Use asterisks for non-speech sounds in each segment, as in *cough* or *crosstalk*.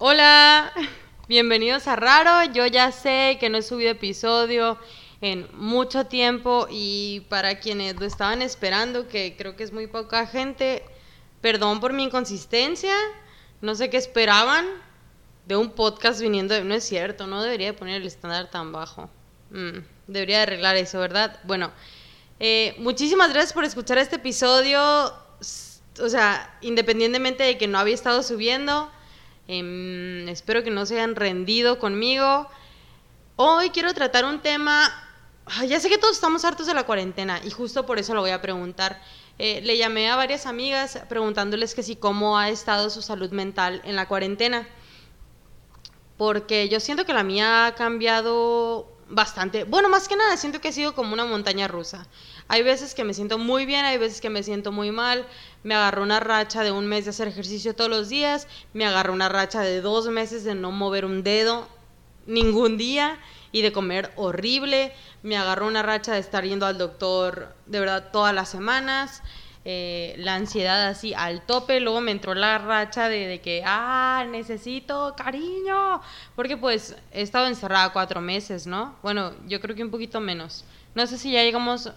Hola, bienvenidos a Raro. Yo ya sé que no he subido episodio en mucho tiempo y para quienes lo estaban esperando, que creo que es muy poca gente, perdón por mi inconsistencia. No sé qué esperaban de un podcast viniendo de... No es cierto, no debería poner el estándar tan bajo. Mm, debería arreglar eso, ¿verdad? Bueno, eh, muchísimas gracias por escuchar este episodio. O sea, independientemente de que no había estado subiendo, em, espero que no se hayan rendido conmigo. Hoy quiero tratar un tema. Ya sé que todos estamos hartos de la cuarentena y justo por eso lo voy a preguntar. Eh, le llamé a varias amigas preguntándoles que si cómo ha estado su salud mental en la cuarentena. Porque yo siento que la mía ha cambiado bastante. Bueno, más que nada, siento que ha sido como una montaña rusa. Hay veces que me siento muy bien, hay veces que me siento muy mal. Me agarró una racha de un mes de hacer ejercicio todos los días. Me agarró una racha de dos meses de no mover un dedo ningún día y de comer horrible. Me agarró una racha de estar yendo al doctor de verdad todas las semanas. Eh, la ansiedad así al tope, luego me entró la racha de, de, que, ah, necesito cariño, porque pues he estado encerrada cuatro meses, ¿no? Bueno, yo creo que un poquito menos. No sé si ya llegamos...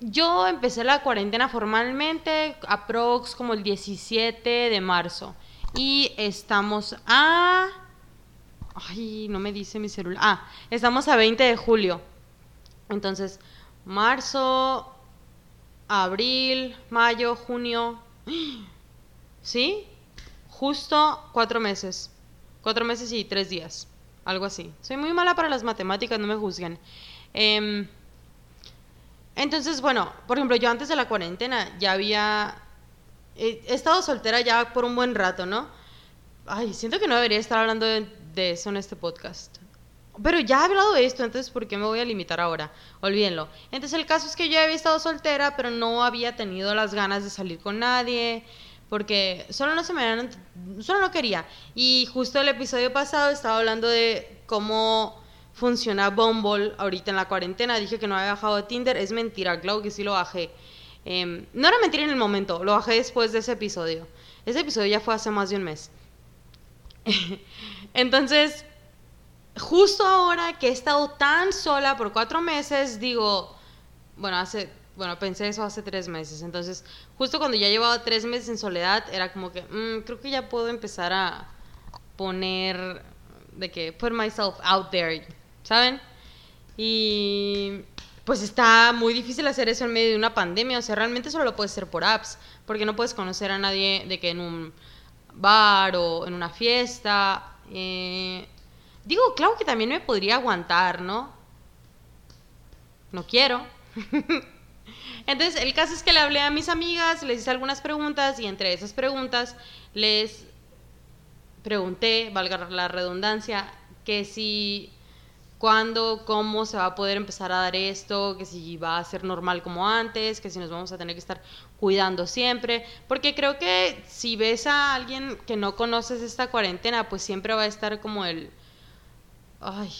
Yo empecé la cuarentena formalmente, aprox como el 17 de marzo, y estamos a... Ay, no me dice mi celular. Ah, estamos a 20 de julio. Entonces, marzo, abril, mayo, junio. ¿Sí? Justo cuatro meses. Cuatro meses y tres días. Algo así. Soy muy mala para las matemáticas, no me juzguen. Em, entonces, bueno, por ejemplo, yo antes de la cuarentena ya había... He, estado soltera ya por un buen rato, ¿no? Ay, siento que no debería estar hablando de, eso en este podcast. Pero ya he hablado de esto, entonces ¿por qué me voy a limitar ahora? Olvídenlo. Entonces el caso es que yo había estado soltera, pero no había tenido las ganas de salir con nadie, porque solo no se me solo no quería. Y justo el episodio pasado estaba hablando de cómo funciona Bumble ahorita en la cuarentena. Dije que no había bajado de Tinder, es mentira, claro que sí lo bajé. Em, no era mentira en el momento, lo bajé después de ese episodio. Ese episodio ya fue hace más de un mes. *laughs* Entonces, justo ahora que he estado tan sola por cuatro meses, digo, bueno, hace, bueno, pensé eso hace tres meses, entonces, justo cuando ya llevaba tres meses en soledad, era como que, mm, creo que ya puedo empezar a poner, de que, put myself out there, ¿saben? Y pues está muy difícil hacer eso en medio de una pandemia, o sea, realmente solo lo puedes hacer por apps, porque no puedes conocer a nadie de que en un bar o en una fiesta. Eh, Digo, claro que también me podría aguantar, ¿no? No quiero. *laughs* Entonces, el caso es que le hablé a mis amigas, les hice algunas preguntas y entre esas preguntas les pregunté, valga la redundancia, que si, cuándo, cómo se va a poder empezar a dar esto, que si va a ser normal como antes, que si nos vamos a tener que estar cuidando siempre, porque creo que si ves a alguien que no conoces esta cuarentena, pues siempre va a estar como el ay,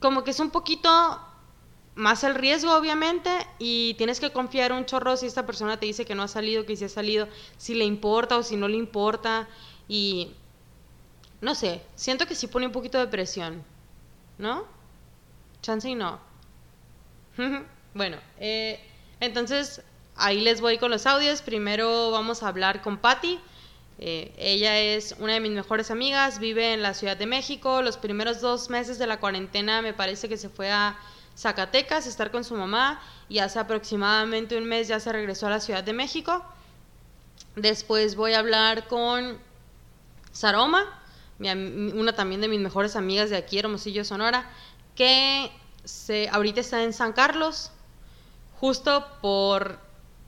como que es un poquito más el riesgo, obviamente, y tienes que confiar un chorro si esta persona te dice que no ha salido, que si ha salido, si le importa o si no le importa, y no sé, siento que sí pone un poquito de presión, ¿no? Chance no. *laughs* bueno, eh, entonces ahí les voy con los audios. Primero vamos a hablar con Patty. Eh, ella es una de mis mejores amigas, vive en la Ciudad de México. Los primeros dos meses de la cuarentena me parece que se fue a Zacatecas a estar con su mamá y hace aproximadamente un mes ya se regresó a la Ciudad de México. Después voy a hablar con Saroma, una también de mis mejores amigas de aquí, Hermosillo, Sonora, que se, ahorita está en San Carlos, justo por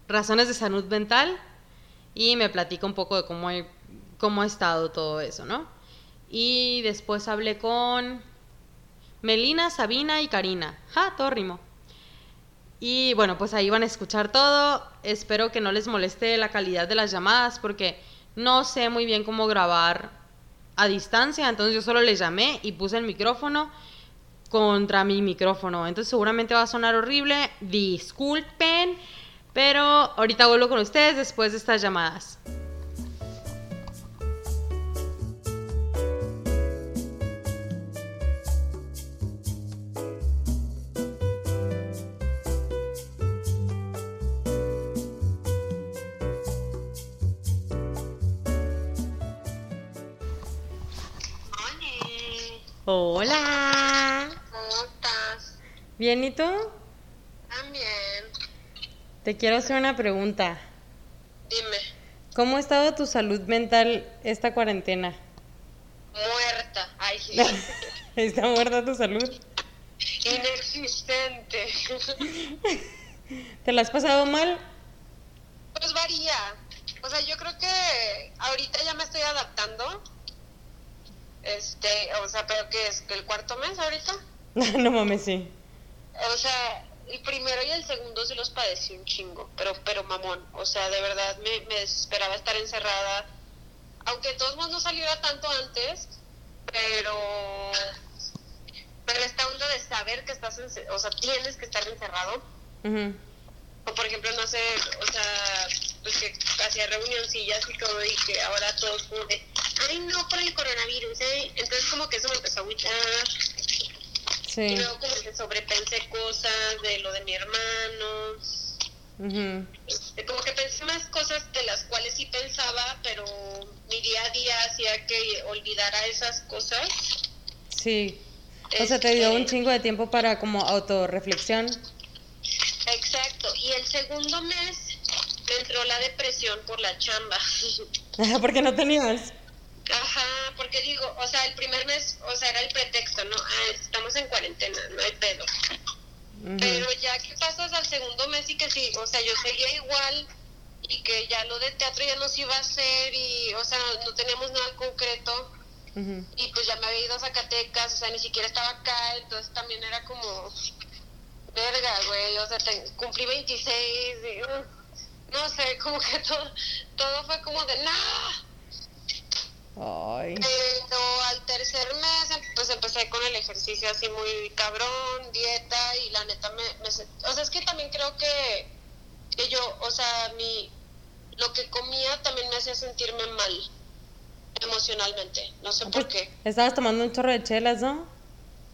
razones de salud mental y me platica un poco de cómo, cómo ha estado todo eso, ¿no? Y después hablé con Melina, Sabina y Karina. ¡Ja! Todo rimo. Y bueno, pues ahí van a escuchar todo. Espero que no les moleste la calidad de las llamadas porque no sé muy bien cómo grabar a distancia. Entonces yo solo les llamé y puse el micrófono contra mi micrófono. Entonces seguramente va a sonar horrible. Disculpen. Pero ahorita vuelvo con ustedes después de estas llamadas. Hola. ¿Cómo estás? Bien, ¿y tú? También. Te quiero hacer una pregunta. Dime. ¿Cómo ha estado tu salud mental esta cuarentena? Muerta. Ay, sí. *laughs* ¿Está muerta tu salud? Inexistente. *laughs* ¿Te la has pasado mal? Pues varía. O sea, yo creo que ahorita ya me estoy adaptando. Este, o sea, pero que es el cuarto mes ahorita. *laughs* no mames, sí. O sea, el primero y el segundo sí los padecí un chingo, pero pero mamón. O sea, de verdad me, me desesperaba estar encerrada. Aunque de todos modos no saliera tanto antes, pero pero esta onda de saber que estás, ence- o sea, tienes que estar encerrado. O por ejemplo, no sé, o sea, pues que hacía reunioncillas y todo y que ahora todos como de, ay no, por el coronavirus, ¿eh? Entonces como que eso me empezó a agüitar. Y Sí. luego como que sobrepensé cosas de lo de mi hermano. Este, Como que pensé más cosas de las cuales sí pensaba, pero mi día a día hacía que olvidara esas cosas. Sí. O sea, te dio Este, un chingo de tiempo para como autorreflexión. Exacto. Y el segundo mes me entró la depresión por la chamba. *laughs* Porque no tenías. Ajá, porque digo, o sea, el primer mes, o sea, era el pretexto, ¿no? Ah, estamos en cuarentena, no hay pedo. Pero ya que pasas al segundo mes y que sí, o sea, yo seguía igual y que ya lo de teatro ya no se iba a hacer y, o sea, no teníamos nada concreto y pues ya me había ido a Zacatecas, o sea, ni siquiera estaba acá, entonces también era como, verga, güey, o sea, te- cumplí 26 y, uh, no sé, como que todo, todo fue como de. Ay. Pero al tercer mes, em- pues empecé con el ejercicio así muy cabrón, dieta, y la neta me, me O sea, es que también creo que, que yo, o sea, mi, lo que comía también me hacía sentirme mal emocionalmente, no sé por qué. Estabas tomando un chorro de chelas, ¿no?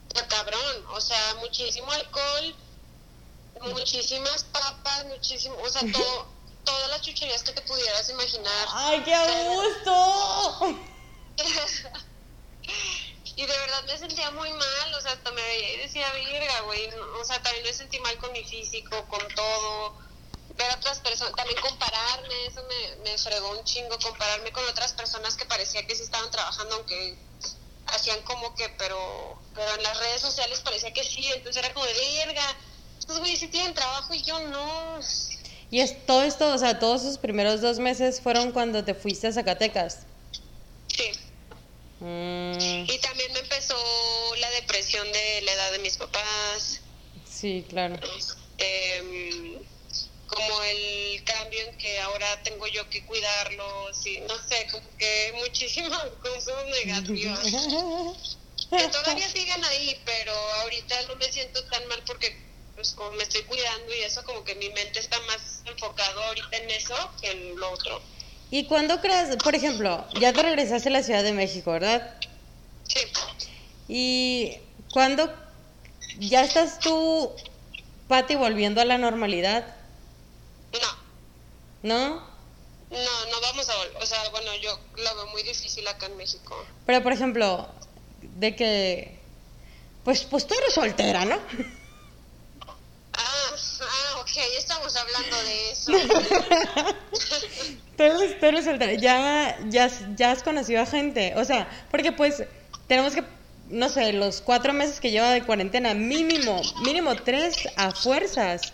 Está cabrón, o sea, muchísimo alcohol, muchísimas papas, muchísimo, o sea, todo, todas las chucherías que te pudieras imaginar. ¡Ay, qué gusto! *laughs* Y de verdad me sentía muy mal, o sea, hasta me veía y decía, virga, güey, no", o sea, también me sentí mal con mi físico, con todo, ver a otras personas, también compararme, eso me, me fregó un chingo, compararme con otras personas que parecía que sí estaban trabajando, aunque hacían como que, pero, pero en las redes sociales parecía que sí, entonces era como de, virga, estos güeyes sí tienen trabajo y yo no. Y es todo esto, o sea, todos esos primeros dos meses fueron cuando te fuiste a Zacatecas. Sí. Mm, Y también me empezó la depresión de la edad de mis papás. sí, claro. em, como el cambio en que ahora tengo yo que cuidarlos y no sé, como que muchísimas *laughs* cosas negativas *laughs* que todavía siguen ahí, pero ahorita no me siento tan mal porque pues como me estoy cuidando y eso como que mi mente está más enfocado ahorita en eso que en lo otro. ¿Y cuándo crees, por ejemplo, ya te regresaste a la Ciudad de México, ¿verdad? Sí. ¿Y cuándo ya estás tú, Pati, volviendo a la normalidad? No, ¿No? no, no vamos a volver. O sea, bueno, yo lo veo muy difícil acá en México. Pero, por ejemplo, de que, pues, pues tú eres soltera, ¿no? Ok, estamos hablando de eso. Tú eres, tú eres. Ya, ya, ya has conocido a gente. O sea, porque pues tenemos que, no sé, los cuatro meses que lleva de cuarentena, mínimo, mínimo tres a fuerzas.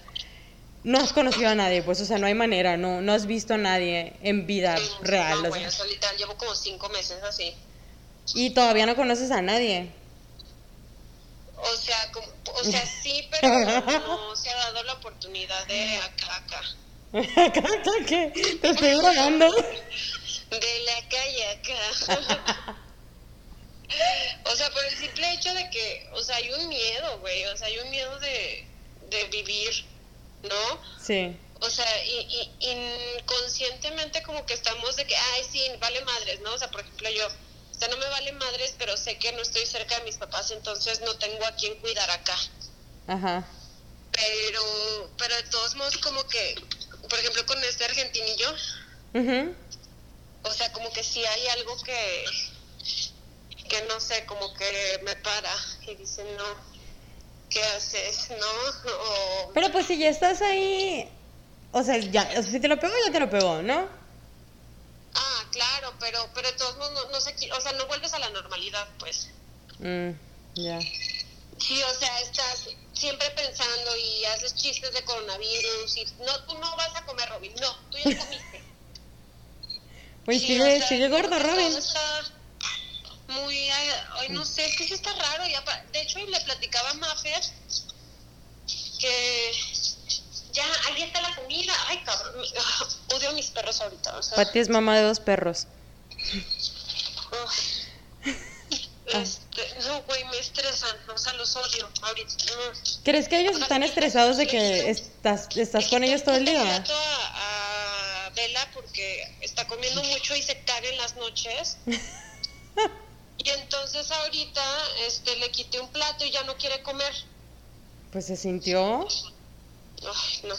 No has conocido a nadie, pues, o sea, no hay manera, no, no has visto a nadie en vida Sí, real. No, o sea. o sea, literal, llevo como cinco meses así. y todavía no conoces a nadie. O sea, como, o sea, sí, pero no se ha dado la oportunidad de acá, acá. *laughs* ¿Qué? Te estoy grabando. De la calle acá. *laughs* o sea, por el simple hecho de que, o sea, hay un miedo, güey. O sea, hay un miedo de, de vivir, ¿no? Sí. O sea, y, y inconscientemente como que estamos de que, ay, sí, vale madres, ¿no? O sea, por ejemplo, yo, sea, no me vale madres, pero sé que no estoy cerca de mis papás, entonces no tengo a quien cuidar acá. Ajá. Pero, pero de todos modos como que, por ejemplo, con este argentinillo, Ujú. o sea, como que sí hay algo que, que no sé, como que me para y dice, no, ¿qué haces? ¿No? O, Pero pues si ya estás ahí, o sea, ya, o sea, si te lo pegó, ya te lo pegó, ¿no? Pero, pero de todos modos, no, no sé, o sea, no vuelves a la normalidad, pues. Mm, ya. Sí, o sea, estás siempre pensando y haces chistes de coronavirus y no, tú no vas a comer, Robin, no, tú ya comiste. *laughs* Pues Sí, sigue, o sea, sigue gordo, Robin. está muy, ay, no sé, es que sí está raro. Ya, pa- de hecho, le platicaba a Maffer que ya, ahí está la comida. Ay, cabrón, *laughs* odio a mis perros ahorita. O sea, Pati es mamá de dos perros. Ugh. este, no, güey, me estresan, o sea, los odio ahorita. ¿Crees que ellos están estresados de que estás, estás con ellos todo el día? A, a Bella porque está comiendo mucho y se caga en las noches. *laughs* y entonces ahorita este, le quité un plato y ya no quiere comer. Pues se sintió. Ay, no.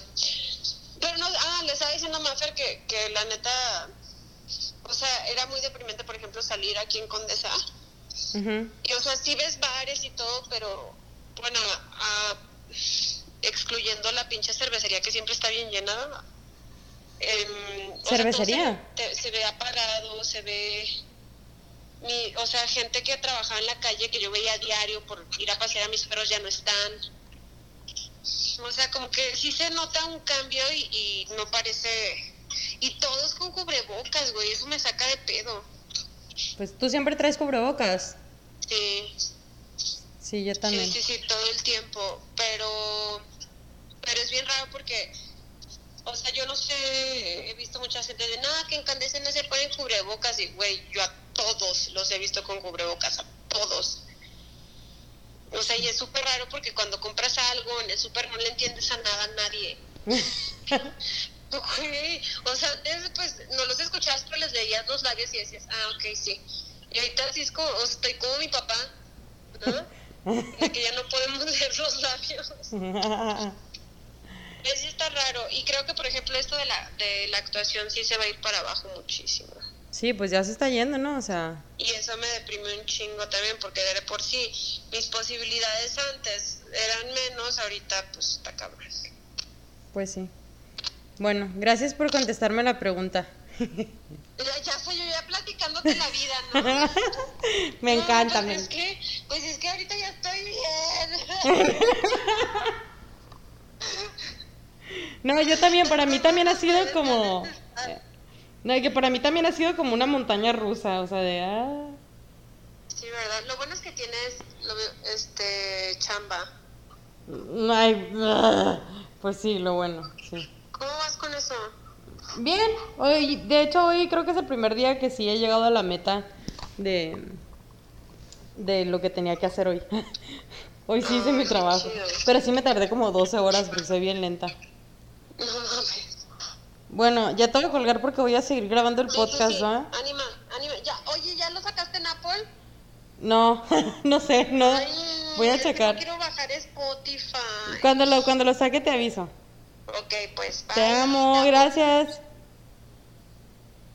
Pero no, ah, le estaba diciendo a Maffer que, que la neta, o sea, era muy deprimente, por ejemplo, salir aquí en Condesa. Y, o sea, sí ves bares y todo, pero, bueno, ah, excluyendo la pinche cervecería que siempre está bien llena. o sea, todo ¿Cervecería? se, te- se ve apagado, se ve... mi- o sea, gente que trabajaba en la calle que yo veía a diario por ir a pasear a mis perros ya no están. O sea, como que sí se nota un cambio y, y no parece... Y todos con cubrebocas, güey, eso me saca de pedo. Pues tú siempre traes cubrebocas. Sí. Sí, yo también. Sí, sí, sí, todo el tiempo, pero pero es bien raro porque o sea, yo no sé, he visto mucha gente de nada que en no se ponen cubrebocas y güey, yo a todos los he visto con cubrebocas, a todos. O sea, y es súper raro porque cuando compras algo en el súper no le entiendes a nada a nadie. *laughs* Güey, o sea, antes pues no los escuchabas pero les leías los labios y decías, ah, ok, sí. Y ahorita sí es como, o sea, estoy como mi papá, ¿no? *laughs* De que ya no podemos *laughs* leer los labios. *laughs* Sí está raro. Y creo que, por ejemplo, esto de la, de la actuación sí se va a ir para abajo muchísimo. Sí, pues ya se está yendo, ¿no? O sea, Y eso me deprime un chingo también, porque de por sí mis posibilidades antes eran menos, ahorita pues está cabrón. pues sí. Bueno, gracias por contestarme la pregunta. Ya, ya soy yo ya platicándote la vida, ¿no? *laughs* me No, encanta. pues me- es que, pues es que ahorita ya estoy bien. *laughs* No, yo también, para mí también ha sido como... *laughs* No, que para mí también ha sido como una montaña rusa, o sea, de... Ah, Sí, ¿verdad? Lo bueno es que tienes lo, este chamba. no hay... ah, Pues sí, lo bueno, sí. ¿Cómo vas con eso? Bien, hoy, de hecho hoy creo que es el primer día que sí he llegado a la meta de, de lo que tenía que hacer hoy. *laughs* Hoy sí hice mi trabajo, chido. pero sí me tardé como 12 horas porque soy bien lenta. No mames. Bueno, ya tengo que colgar porque voy a seguir grabando el Sí, podcast, sí. ¿va? Anima, anima. Ya, oye, ¿ya lo sacaste en Apple? No, *laughs* no sé, no. Ay, Voy a checar. Quiero bajar Spotify. Cuando lo, cuando lo saque te aviso. Ok, pues. Te amo, gracias.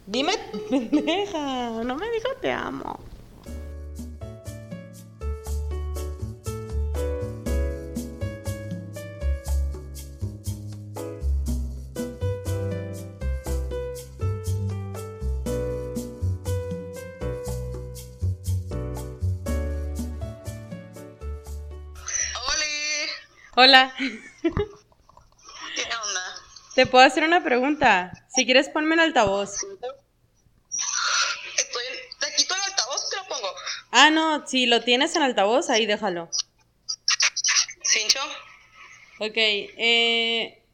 Dime, *laughs* pendeja, no me dijo te amo. Hola. ¿Te puedo hacer una pregunta? Si quieres ponme en altavoz. Estoy. ¿Te quito el altavoz? Te lo pongo. Ah, no, si lo tienes en altavoz, ahí déjalo. ¿Cincho? Ok, eh...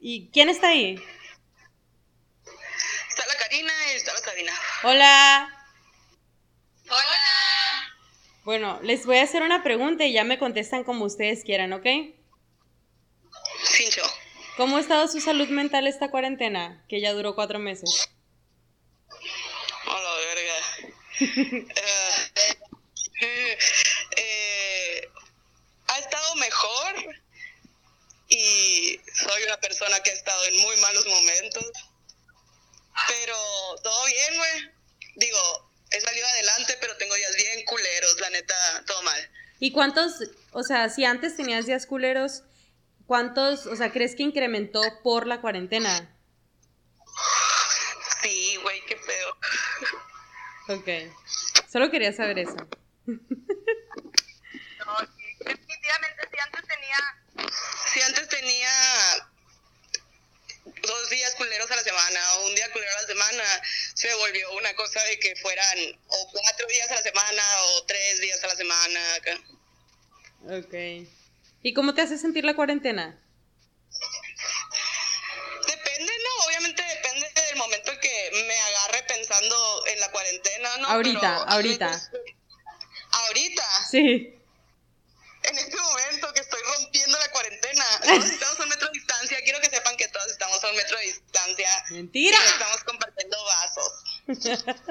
¿Y quién está ahí? Está la Karina y está la Karina. Hola. Hola. Bueno, les voy a hacer una pregunta y ya me contestan como ustedes quieran, ¿ok? ¿Cómo ha estado su salud mental esta cuarentena, que ya duró cuatro meses? A la verga. *laughs* Eh, eh, ha estado mejor y soy una persona que ha estado en muy malos momentos. Pero todo bien, güey. Digo, he salido adelante, pero tengo días bien culeros, la neta, todo mal. ¿Y cuántos, o sea, si antes tenías días culeros, cuántos, o sea, crees que incrementó por la cuarentena? Sí, güey, qué feo. Ok. Solo quería saber eso. *laughs* No, sí, definitivamente si antes tenía Si antes tenía dos días culeros a la semana o un día culero a la semana, se volvió una cosa de que fueran o cuatro días a la semana o tres días a la semana. acá. Ok. ¿Y cómo te hace sentir la cuarentena? Depende, ¿no? Obviamente depende del momento en que me agarre pensando en la cuarentena, ¿no? Ahorita, Pero- ahorita. Ahorita, Sí. en este momento que estoy rompiendo la cuarentena. Todos *laughs* estamos a un metro de distancia. Quiero que sepan que todos estamos a un metro de distancia. Mentira. Y estamos compartiendo vasos. *laughs*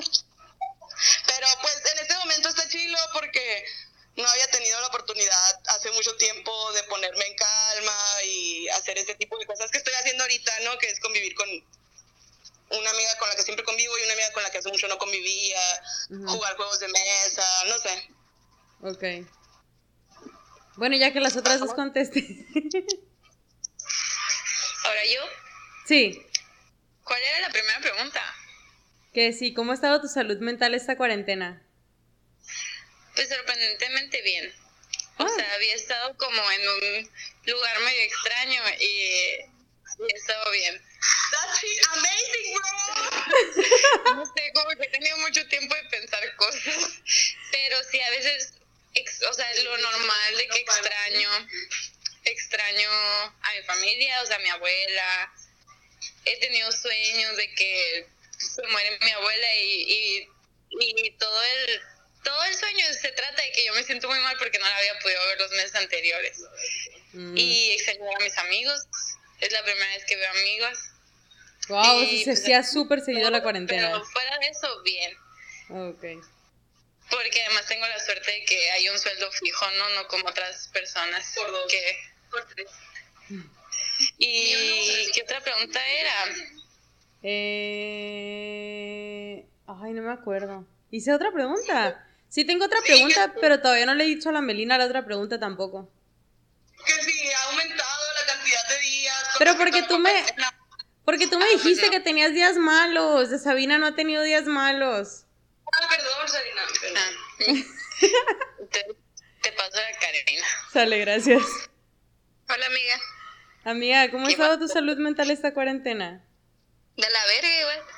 Pero pues en este momento está chilo porque no había tenido la oportunidad hace mucho tiempo de ponerme en calma y hacer ese tipo de cosas que estoy haciendo ahorita, ¿no? Que es convivir con una amiga con la que siempre convivo y una amiga con la que hace mucho no convivía, jugar juegos de mesa, no sé. Ok. Bueno, ya que las otras dos contesté. Ahora yo, sí. ¿cuál era la primera pregunta? Que sí, ¿cómo ha estado tu salud mental esta cuarentena? Pues sorprendentemente bien. O Ah. sea, había estado como en un lugar medio extraño y, y he estado bien. That's amazing, bro. *laughs* No sé, como que he tenido mucho tiempo de pensar cosas, pero sí a veces, ex- o sea, lo normal de que extraño, extraño a mi familia, o sea, a mi abuela. He tenido sueños de que se muere mi abuela y, y, y todo el todo el sueño se trata de que yo me siento muy mal porque no la había podido ver los meses anteriores. Mm. Y extraño a mis amigos. Es la primera vez que veo amigos. wow, y, se pues, hacía súper seguido la Pero cuarentena. fuera de eso, bien. Ok. Porque además tengo la suerte de que hay un sueldo fijo, ¿no? No como otras personas. Por dos. Que... Por tres. ¿Y qué otra pregunta era? Eh... Ay, no me acuerdo. ¿Hice otra pregunta? Sí, tengo otra pregunta, pero todavía no le he dicho a la Melina la otra pregunta tampoco. Que sí, ha aumentado la cantidad de días. Pero porque a tú me-. Porque tú me dijiste que tenías días malos. De Sabina no ha tenido días malos. Ah, perdón, Sarina. perdón. Ah. te, *laughs* te paso la Karina. Sale, gracias. Hola, amiga. Amiga, ¿cómo ha ¿Qué estado tu salud mental esta cuarentena? De la verga, güey.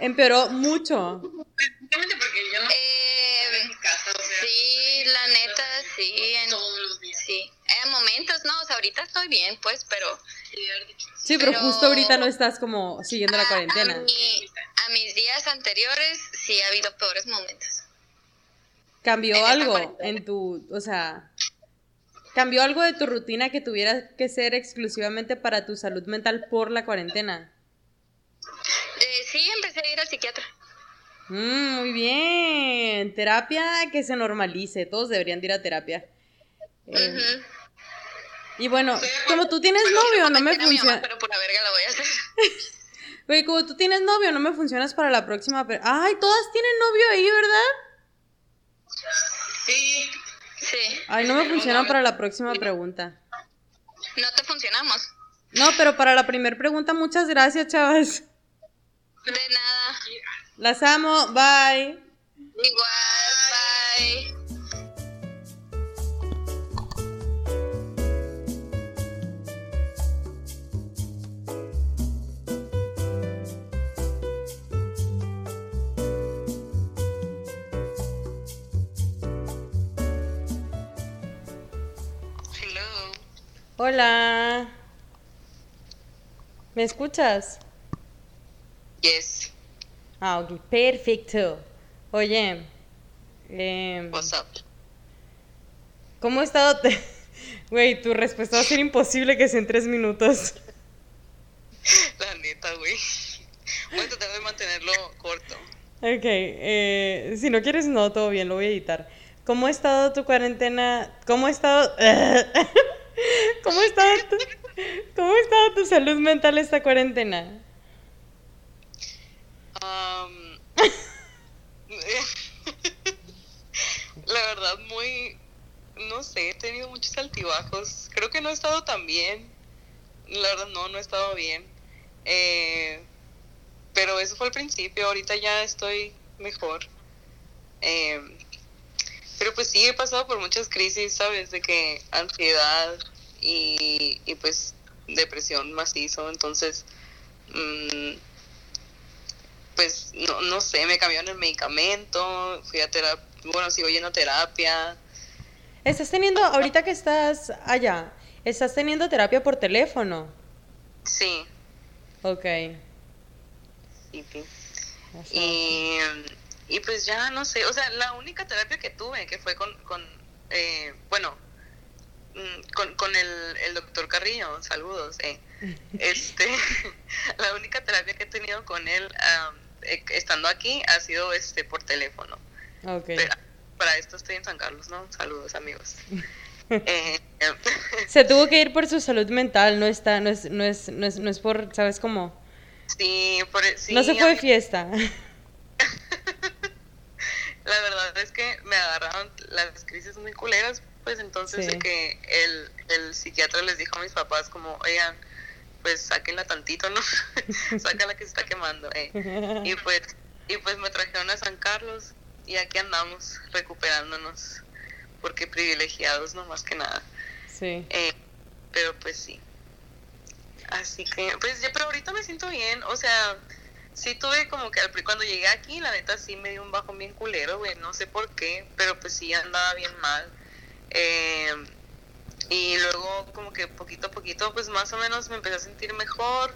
Empeoró mucho. Simplemente porque yo no Eh, en mi casa, o sea. sí, la neta, sí. En, Todos los días. sí. En momentos, no, o sea, ahorita estoy bien, pues, pero... Sí, pero, Pero- justo ahorita no estás como siguiendo la cuarentena. A, mi- a mis días anteriores sí ha habido peores momentos. ¿Cambió en algo en tu, o sea, cambió algo de tu rutina que tuviera que ser exclusivamente para tu salud mental por la cuarentena? Eh, sí, empecé a ir al psiquiatra. Mm, muy bien. Terapia que se normalice. Todos deberían de ir a terapia. Eh. Y bueno, como tú tienes Bueno, novio, no me funciona. pero por la verga la voy a hacer. *laughs* Oye, como tú tienes novio, no me funcionas para la próxima. Ay, todas tienen novio ahí, ¿verdad? Sí. Sí. Ay, no me funciona para la próxima pregunta. No te funcionamos. No, pero para la primera pregunta, muchas gracias, chavas. De nada. Las amo. Bye. Igual, bye. Hola. ¿Me escuchas? Yes. Ah, ok, perfecto. Oye, em, What's up? ¿cómo ha estado? *laughs* Güey, tu respuesta va a ser imposible que sea en tres minutos. *laughs* La neta, güey. Voy a tratar de mantenerlo corto. Ok, eh, si no quieres, no, todo bien, lo voy a editar. ¿Cómo ha estado tu cuarentena? ¿Cómo ha estado? *laughs* ¿Cómo ha estado tu, ¿Cómo ha estado tu salud mental esta cuarentena? *laughs* La verdad, muy, no sé, he tenido muchos altibajos. Creo que no he estado tan bien. La verdad, no, no he estado bien. Eh, pero eso fue al principio, ahorita ya estoy mejor. Eh, pero pues sí, he pasado por muchas crisis, ¿sabes? De que ansiedad y, y pues depresión macizo, entonces, mm, pues no, no sé, me cambiaron el medicamento, fui a terapia, bueno, sigo yendo a terapia. ¿Estás teniendo, ahorita que estás allá, estás teniendo terapia por teléfono? Sí, Ok. sí, sí. Y, y pues ya no sé, o sea, la única terapia que tuve, que fue con, con eh, bueno, mm, con, con el, el doctor Carrillo, saludos, eh. *laughs* este, *laughs* la única terapia que he tenido con él estando aquí ha sido este por teléfono. Ok. Pero para esto estoy en San Carlos, ¿no? Saludos amigos. *laughs* Eh, *laughs* Se tuvo que ir por su salud mental, no está, no es, no es, no es, no es por, ¿sabes cómo? sí, por, sí, no se fue de fiesta. *laughs* La verdad es que me agarraron las crisis muy culeras, pues entonces Sí. de que el, el psiquiatra les dijo a mis papás como, oigan, pues sáquenla tantito, ¿no? *laughs* Sácala que se está quemando, eh. Y pues, y pues me trajeron a San Carlos y aquí andamos recuperándonos, porque privilegiados, no más que nada. Sí. Eh, pero pues sí. Así que, pues ya, pero ahorita me siento bien, o sea, sí tuve como que al cuando llegué aquí, la neta sí me dio un bajón bien culero, güey, no sé por qué, pero pues sí andaba bien mal. Eh, y luego como que poquito a poquito, pues más o menos me empecé a sentir mejor,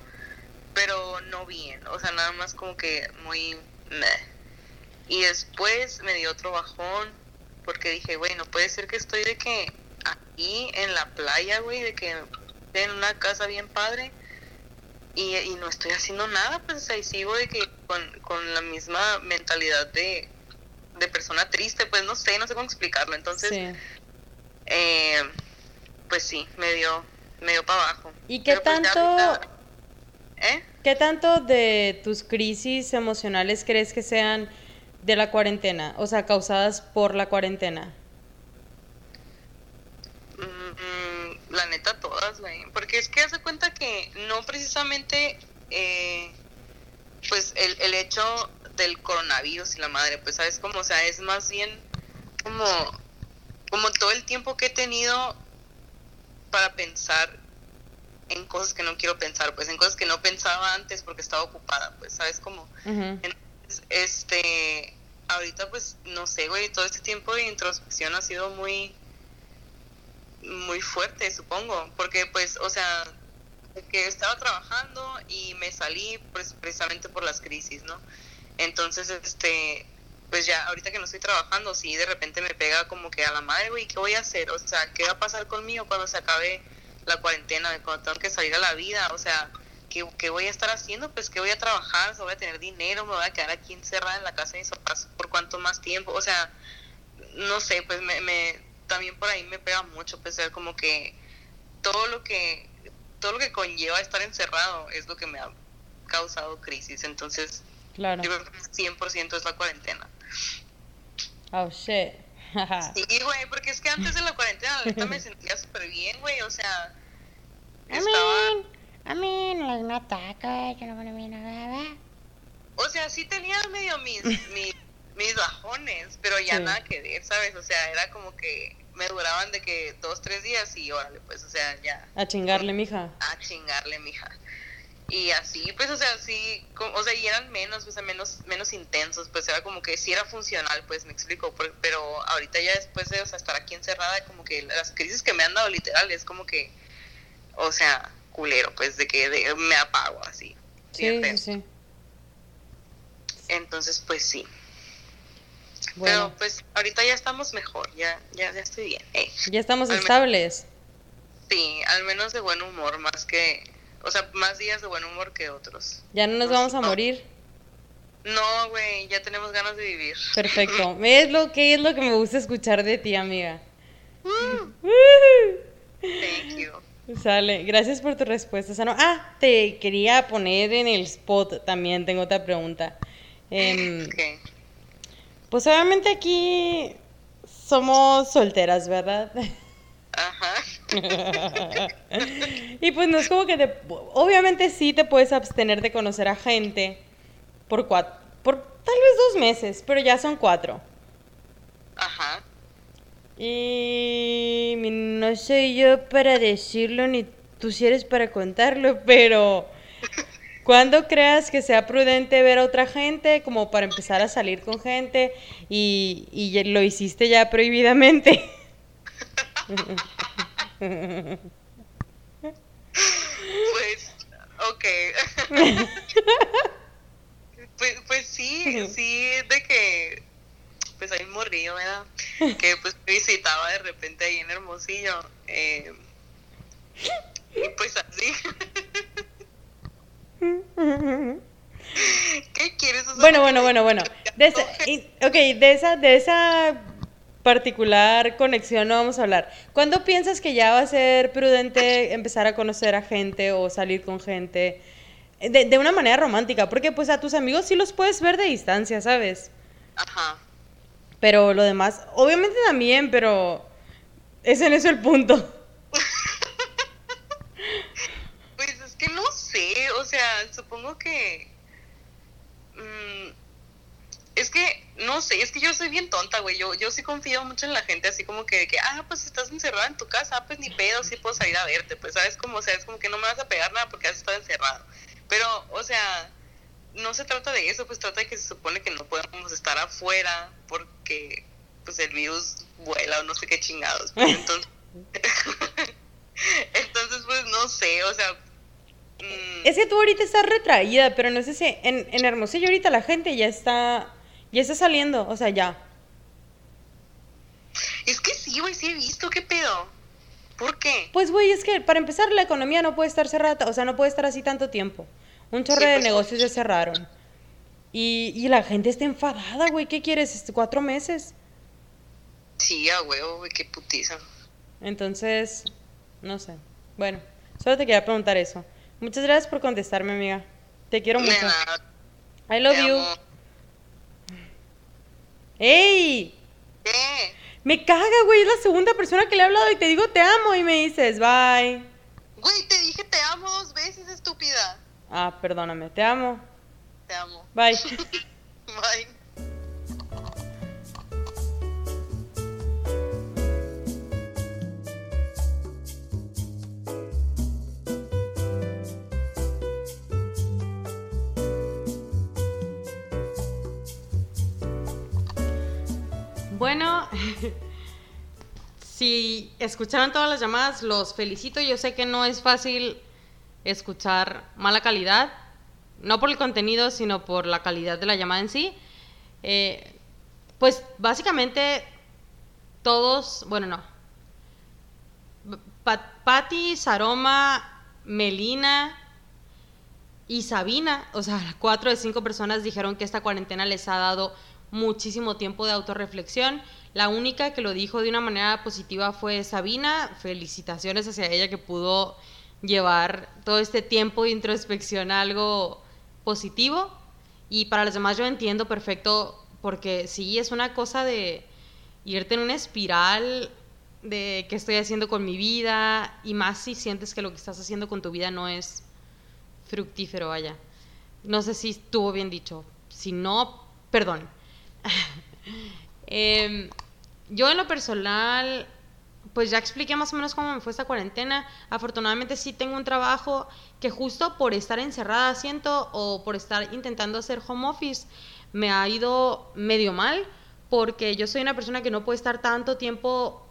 pero no bien, o sea, nada más como que muy... meh. Y después me dio otro bajón, porque dije, güey, no puede ser que estoy de que aquí en la playa, güey, de que en una casa bien padre y, y no estoy haciendo nada, pues y sigo de que con, con la misma mentalidad de, de persona triste, pues no sé, no sé cómo explicarlo. Entonces, Sí. eh, pues sí, me dio, me dio para abajo. ¿Y qué Pero, pues, tanto- ¿Eh? ¿Qué tanto de tus crisis emocionales crees que sean de la cuarentena? O sea, causadas por la cuarentena. Mm, la neta todas, güey. Porque es que hace cuenta que no precisamente, eh, pues el, el hecho del coronavirus y la madre, pues sabes cómo, o sea, es más bien como, como todo el tiempo que he tenido para pensar en cosas que no quiero pensar, pues en cosas que no pensaba antes porque estaba ocupada, pues sabes cómo. Entonces, este, ahorita pues no sé, güey, todo este tiempo de introspección ha sido muy, muy fuerte, supongo, porque pues, o sea, que estaba trabajando y me salí pues precisamente por las crisis, ¿no? Entonces, este, pues ya ahorita que no estoy trabajando, sí, de repente me pega como que a la madre, güey, ¿qué voy a hacer? O sea, ¿qué va a pasar conmigo cuando se acabe la cuarentena, cuando tengo que salir a la vida? O sea, ¿qué, qué voy a estar haciendo? Pues que voy a trabajar, voy a tener dinero, me voy a quedar aquí encerrada en la casa de mis papás por cuánto más tiempo, o sea, no sé, pues me, me también por ahí me pega mucho, pues ser como que todo lo que todo lo que conlleva estar encerrado es lo que me ha causado crisis, entonces Claro. yo creo que 100% es la cuarentena. Oh, shit. *laughs* Sí, güey, porque es que antes de la cuarentena, la me *laughs* sentía súper bien, güey, o sea, estaba, A mí no me ataca, yo no me viene nada. o sea, sí tenía medio mis, *laughs* mis, mis bajones, pero ya Sí. nada que ver, ¿sabes? O sea, era como que me duraban de que dos, tres días y órale, pues, o sea, ya, A chingarle, mija. a chingarle, mija. Y así, pues, o sea, sí, como- o sea, y eran menos, sea, menos, menos intensos, pues era como que sí era funcional, pues, me explico, pero ahorita ya después de, o sea, estar aquí encerrada, como que las crisis que me han dado literal es como que, o sea, culero, pues, de que de- me apago así. Sí, sí, sí. Entonces, pues sí. Bueno, Pero pues ahorita ya estamos mejor, ya, ya, ya estoy bien. eh. ya estamos al estables. Sí, al menos de buen humor, más que, o sea, más días de buen humor que otros. Ya no nos No, vamos a morir. No, güey, ya tenemos ganas de vivir. Perfecto. *laughs* Es lo que es lo que me gusta escuchar de ti, amiga. Thank you. Sale, gracias por tu respuesta, Sano. Ah, te quería poner en el spot también, tengo otra pregunta. Ok. Pues obviamente aquí somos solteras, ¿verdad? Ajá. *laughs* y pues no es como que te... Obviamente sí te puedes abstener de conocer a gente por cuatro... Por tal vez dos meses, pero ya son cuatro. Ajá. Y no soy yo para decirlo ni tú si eres para contarlo, pero *laughs* ¿cuándo creas que sea prudente ver a otra gente como para empezar a salir con gente y, y lo hiciste ya prohibidamente? *laughs* Pues, ok. pues, pues sí, sí, de que, pues hay un morrillo, ¿verdad? Que pues visitaba de repente ahí en Hermosillo. eh, y pues así. ¿Qué quieres? Sea, Bueno, bueno, bueno, bueno. *laughs* De esa, y- ok, de esa, de esa particular conexión no vamos a hablar. ¿Cuándo piensas que ya va a ser prudente empezar a conocer a gente o salir con gente de, de una manera romántica? Porque pues a tus amigos sí los puedes ver de distancia, ¿sabes? Ajá. Pero lo demás, obviamente también, pero es en eso el punto. *laughs* Pues es que no sé, o sea, supongo que... mm, es que, no sé, es que yo soy bien tonta, güey. Yo, yo sí confío mucho en la gente, así como que, que, ah, pues estás encerrada en tu casa, ah, pues ni pedo, sí puedo salir a verte. Pues, ¿sabes? Como, o sea, es como que no me vas a pegar nada porque has estado encerrado. Pero, o sea, no se trata de eso, pues trata de que se supone que no podemos estar afuera porque, pues, el virus vuela o no sé qué chingados. Pues, *laughs* entonces... *laughs* Entonces, pues, no sé, o sea... mm, Es que tú ahorita estás retraída, pero no sé si en, en Hermosillo ahorita la gente ya está, ya está saliendo, o sea, ya. Es que sí, güey, sí he visto, ¿qué pedo? ¿Por qué? Pues, güey, es que para empezar la economía no puede estar cerrada, o sea, no puede estar así tanto tiempo. Un chorro Sí, de pues, negocios ya cerraron. Y, y la gente está enfadada, güey, ¿qué quieres? Este, Cuatro meses. Sí, a huevo, güey, qué putiza. Entonces, no sé. Bueno, solo te quería preguntar eso. Muchas gracias por contestarme, amiga. Te quiero mucho. I love you. ¡Ey! ¿Qué? Me caga, güey, es la segunda persona que le he hablado y te digo te amo y me dices bye. Güey, te dije te amo dos veces, estúpida. Ah, perdóname, te amo. Te amo. Bye. *laughs* Bye. Bueno, *laughs* si escucharon todas las llamadas, los felicito. Yo sé que no es fácil escuchar mala calidad, no por el contenido, sino por la calidad de la llamada en sí. Eh, pues básicamente todos, bueno, no. Pa- Patti, Saroma, Melina y Sabina, o sea, cuatro de cinco personas dijeron que esta cuarentena les ha dado muchísimo tiempo de autorreflexión. La única que lo dijo de una manera positiva fue Sabina. Felicitaciones hacia ella que pudo llevar todo este tiempo de introspección a algo positivo. Y para los demás yo entiendo perfecto porque sí es una cosa de irte en una espiral de qué estoy haciendo con mi vida y más si sientes que lo que estás haciendo con tu vida no es fructífero, vaya. No sé si estuvo bien dicho. Si no, perdón. *laughs* Em, yo en lo personal, pues ya expliqué más o menos cómo me fue esta cuarentena. Afortunadamente sí tengo un trabajo que justo por estar encerrada siento o por estar intentando hacer home office me ha ido medio mal porque yo soy una persona que no puede estar tanto tiempo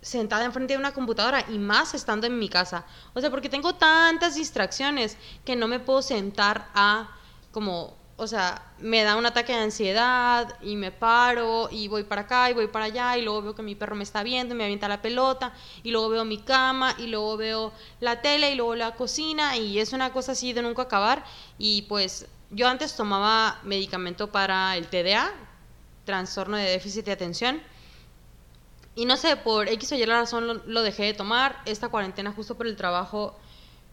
sentada enfrente de una computadora y más estando en mi casa. O sea, porque tengo tantas distracciones que no me puedo sentar a como, o sea, me da un ataque de ansiedad y me paro y voy para acá y voy para allá y luego veo que mi perro me está viendo y me avienta la pelota y luego veo mi cama y luego veo la tele y luego la cocina y es una cosa así de nunca acabar y pues yo antes tomaba medicamento para el TDA, trastorno de déficit de atención. Y no sé, por X o Y la razón lo, lo dejé de tomar. Esta cuarentena, justo por el trabajo,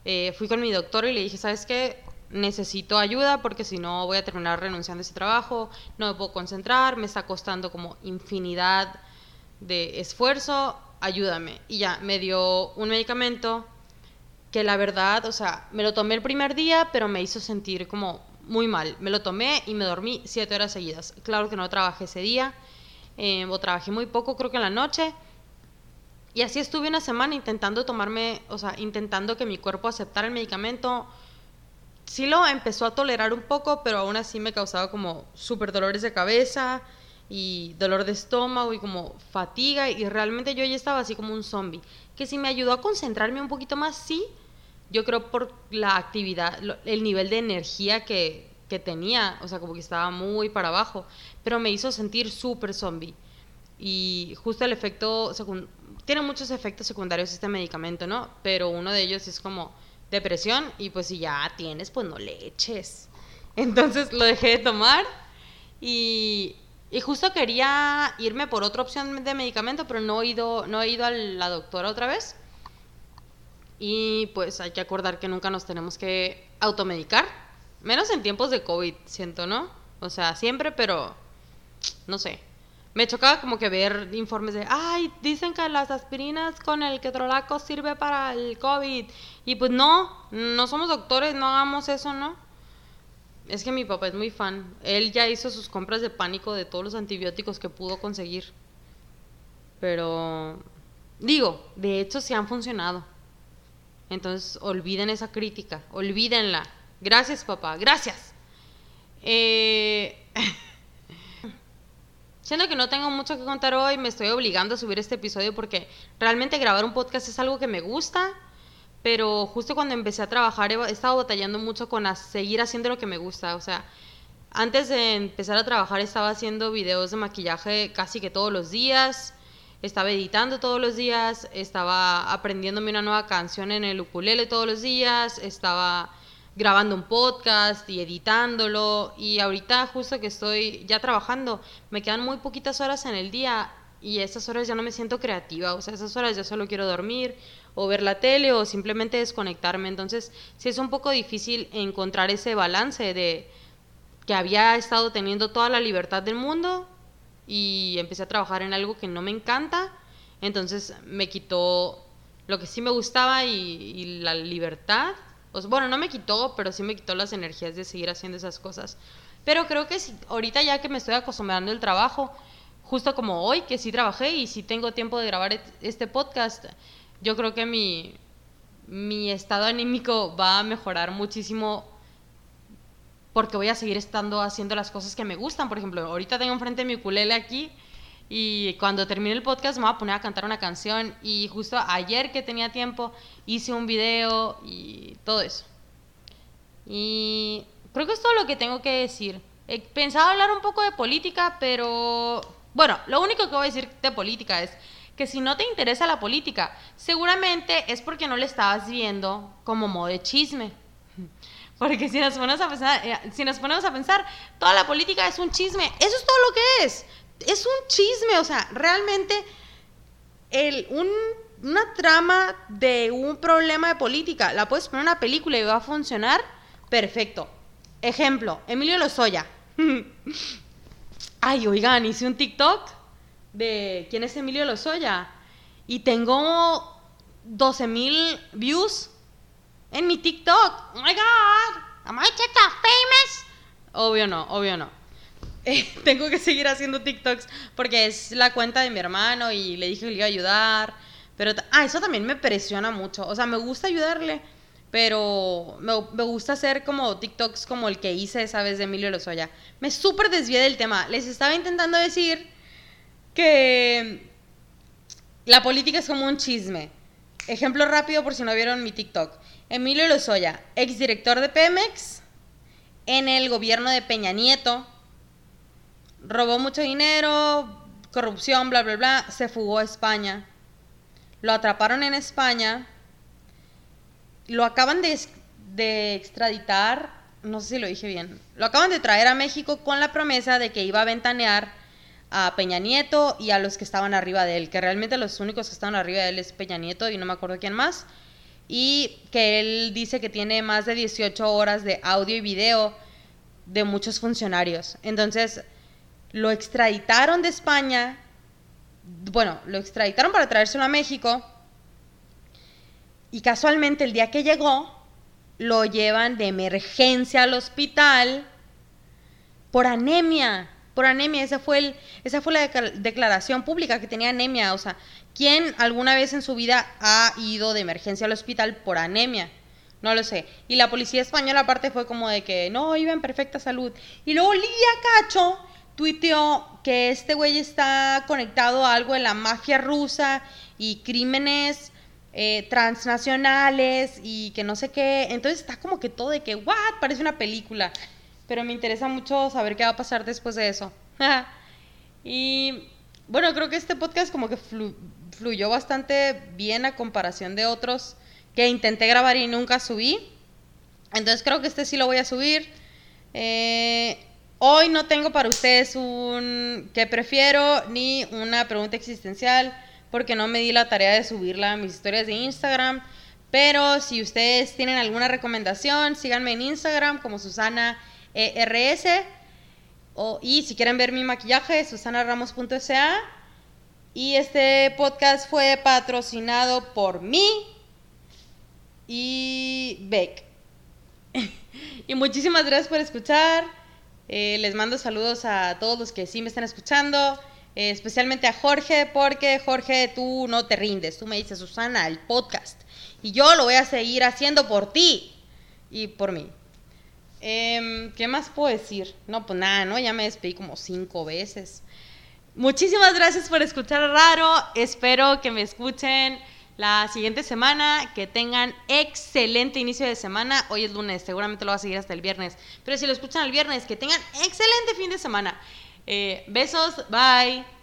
eh, fui con mi doctor y le dije, ¿sabes qué? Necesito ayuda porque si no voy a terminar renunciando a ese trabajo, no me puedo concentrar, me está costando como infinidad de esfuerzo, ayúdame. Y ya, me dio un medicamento que la verdad, o sea, me lo tomé el primer día, pero me hizo sentir como muy mal. Me lo tomé y me dormí siete horas seguidas. Claro que no trabajé ese día, eh, o trabajé muy poco, creo que en la noche. Y así estuve una semana intentando tomarme, o sea, intentando que mi cuerpo aceptara el medicamento. Sí lo empezó a tolerar un poco, pero aún así me causaba como súper dolores de cabeza y dolor de estómago y como fatiga y realmente yo ya estaba así como un zombie. Que si me ayudó a concentrarme un poquito más, sí, yo creo por la actividad, el nivel de energía que, que tenía, o sea, como que estaba muy para abajo, pero me hizo sentir súper zombie. Y justo el efecto, tiene muchos efectos secundarios este medicamento, ¿no? Pero uno de ellos es como depresión y pues si ya tienes, pues no le eches. *laughs* Entonces lo dejé de tomar y, y justo quería irme por otra opción de medicamento, pero no he ido, no he ido a la doctora otra vez. Y pues hay que acordar que nunca nos tenemos que automedicar, menos en tiempos de COVID, siento, ¿no? O sea, siempre, pero no sé. Me chocaba como que ver informes de, ay, dicen que las aspirinas con el ketorolaco sirve para el COVID. Y pues no, no somos doctores, no hagamos eso, ¿no? Es que mi papá es muy fan. Él ya hizo sus compras de pánico de todos los antibióticos que pudo conseguir. Pero, digo, de hecho sí han funcionado. Entonces, olviden esa crítica, olvídenla. Gracias, papá, gracias. Eh... *laughs* Siento que no tengo mucho que contar hoy, me estoy obligando a subir este episodio porque realmente grabar un podcast es algo que me gusta, pero justo cuando empecé a trabajar he estado batallando mucho con seguir haciendo lo que me gusta. O sea, antes de empezar a trabajar estaba haciendo videos de maquillaje casi que todos los días, estaba editando todos los días, estaba aprendiéndome una nueva canción en el ukulele todos los días, estaba grabando un podcast y editándolo. Y ahorita justo que estoy ya trabajando, me quedan muy poquitas horas en el día y esas horas ya no me siento creativa, o sea, esas horas ya solo quiero dormir o ver la tele o simplemente desconectarme, entonces sí es un poco difícil encontrar ese balance de que había estado teniendo toda la libertad del mundo y empecé a trabajar en algo que no me encanta, entonces me quitó lo que sí me gustaba y, y la libertad. Bueno, no me quitó, pero sí me quitó las energías de seguir haciendo esas cosas. Pero creo que si, ahorita ya que me estoy acostumbrando al trabajo, justo como hoy, que sí trabajé y sí tengo tiempo de grabar este podcast, yo creo que mi, mi estado anímico va a mejorar muchísimo porque voy a seguir estando haciendo las cosas que me gustan. Por ejemplo, ahorita tengo enfrente mi ukulele aquí y cuando termine el podcast me voy a poner a cantar una canción y justo ayer que tenía tiempo hice un video y todo eso. Y creo que es todo lo que tengo que decir. He pensado hablar un poco de política, pero bueno, lo único que voy a decir de política es que si no te interesa la política, seguramente es porque no le estabas viendo como modo de chisme. *laughs* Porque si nos ponemos a pensar, eh, si nos ponemos a pensar, toda la política es un chisme. Eso es todo lo que es. Es un chisme, o sea, realmente el, un, una trama de un problema de política, la puedes poner en una película y va a funcionar perfecto. Ejemplo, Emilio Lozoya. *laughs* Ay, oigan, hice un TikTok de quién es Emilio Lozoya y tengo 12 mil views en mi TikTok. Oh my god, am I famous? Obvio no, obvio no. *laughs* Eh, tengo que seguir haciendo TikToks porque es la cuenta de mi hermano y le dije que le iba a ayudar. Pero, ah, eso también me presiona mucho. O sea, me gusta ayudarle, pero me, me gusta hacer como TikToks como el que hice esa vez de Emilio Lozoya. Me súper desvié del tema. Les estaba intentando decir que la política es como un chisme. Ejemplo rápido por si no vieron mi TikTok. Emilio Lozoya, exdirector de Pemex en el gobierno de Peña Nieto, robó mucho dinero, corrupción, bla, bla, bla, se fugó a España. Lo atraparon en España, lo acaban de, de extraditar, no sé si lo dije bien, lo acaban de traer a México con la promesa de que iba a ventanear a Peña Nieto y a los que estaban arriba de él, que realmente los únicos que estaban arriba de él es Peña Nieto y no me acuerdo quién más. y que él dice que tiene más de 18 horas de audio y video de muchos funcionarios. Entonces, lo extraditaron de España, bueno, lo extraditaron para traérselo a México y casualmente el día que llegó, lo llevan de emergencia al hospital por anemia. Por anemia, esa fue, el, esa fue la declaración pública que tenía anemia. O sea, ¿quién alguna vez en su vida ha ido de emergencia al hospital por anemia? No lo sé. Y la policía española aparte fue como de que no, iba en perfecta salud. Y luego Lidia Cacho tuiteó que este güey está conectado a algo de la mafia rusa y crímenes eh, transnacionales y que no sé qué. Entonces está como que todo de que, what, parece una película. Pero me interesa mucho saber qué va a pasar después de eso. *laughs* y bueno, creo que este podcast como que fluyó bastante bien a comparación de otros que intenté grabar y nunca subí. Entonces creo que este sí lo voy a subir. Eh, hoy no tengo para ustedes un que prefiero ni una pregunta existencial porque no me di la tarea de subirla a mis historias de Instagram. Pero si ustedes tienen alguna recomendación, síganme en Instagram como Susana ERS. O, y si quieren ver mi maquillaje, susanaramos.sa. Y este podcast fue patrocinado por mí y Beck. *laughs* y muchísimas gracias por escuchar. Eh, les mando saludos a todos los que sí me están escuchando. Eh, especialmente a Jorge, porque Jorge, tú no te rindes. Tú me dices, Susana, el podcast. Y yo lo voy a seguir haciendo por ti y por mí. Em, ¿Qué más puedo decir? No, pues nada, ¿no? Ya me despedí como cinco veces. Muchísimas gracias por escuchar Raro. Espero que me escuchen la siguiente semana. Que tengan excelente inicio de semana. Hoy es lunes, seguramente lo va a seguir hasta el viernes. Pero si lo escuchan el viernes, que tengan excelente fin de semana. Eh, besos, bye.